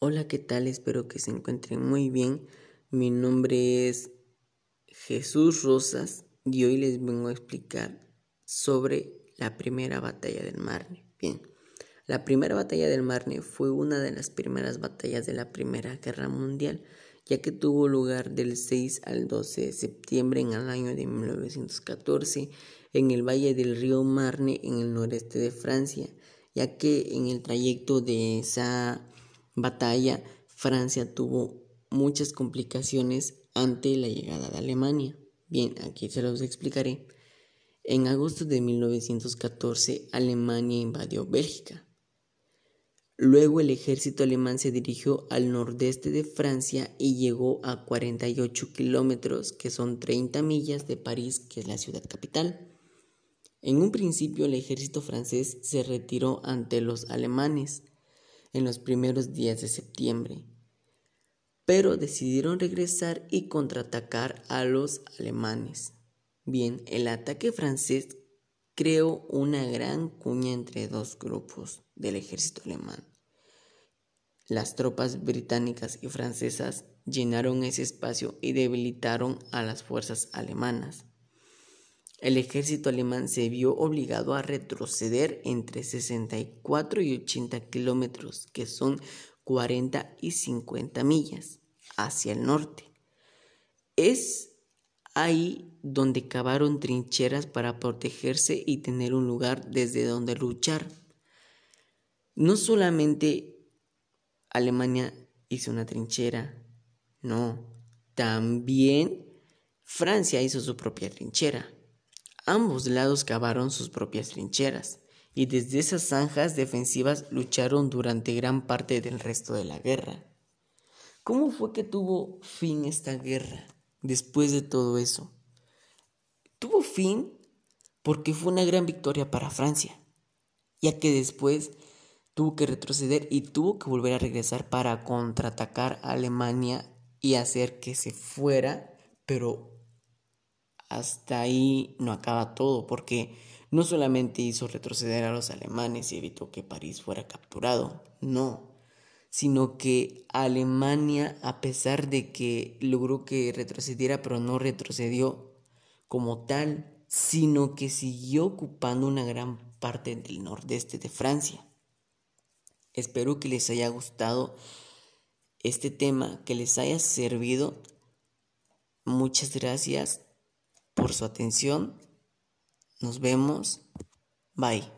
Hola, ¿qué tal? Espero que se encuentren muy bien. Mi nombre es Jesús Rosas y hoy les vengo a explicar sobre la primera batalla del Marne. Bien, la primera batalla del Marne fue una de las primeras batallas de la Primera Guerra Mundial, ya que tuvo lugar del 6 al 12 de septiembre en el año de 1914 en el valle del río Marne en el noreste de Francia, ya que en el trayecto de esa batalla, Francia tuvo muchas complicaciones ante la llegada de Alemania. Bien, aquí se los explicaré. En agosto de 1914, Alemania invadió Bélgica. Luego el ejército alemán se dirigió al nordeste de Francia y llegó a 48 kilómetros, que son 30 millas de París, que es la ciudad capital. En un principio el ejército francés se retiró ante los alemanes, en los primeros días de septiembre, pero decidieron regresar y contraatacar a los alemanes. Bien, el ataque francés creó una gran cuña entre dos grupos del ejército alemán. Las tropas británicas y francesas llenaron ese espacio y debilitaron a las fuerzas alemanas. El ejército alemán se vio obligado a retroceder entre 64 y 80 kilómetros, que son 40 y 50 millas, hacia el norte. Es ahí donde cavaron trincheras para protegerse y tener un lugar desde donde luchar. No solamente Alemania hizo una trinchera, no, también Francia hizo su propia trinchera. Ambos lados cavaron sus propias trincheras y desde esas zanjas defensivas lucharon durante gran parte del resto de la guerra. ¿Cómo fue que tuvo fin esta guerra después de todo eso? Tuvo fin porque fue una gran victoria para Francia, ya que después tuvo que retroceder y tuvo que volver a regresar para contraatacar a Alemania y hacer que se fuera, pero hasta ahí no acaba todo, porque no solamente hizo retroceder a los alemanes y evitó que París fuera capturado, no, sino que Alemania, a pesar de que logró que retrocediera, pero no retrocedió como tal, sino que siguió ocupando una gran parte del nordeste de Francia. Espero que les haya gustado este tema, que les haya servido. Muchas gracias por su atención. Nos vemos. Bye.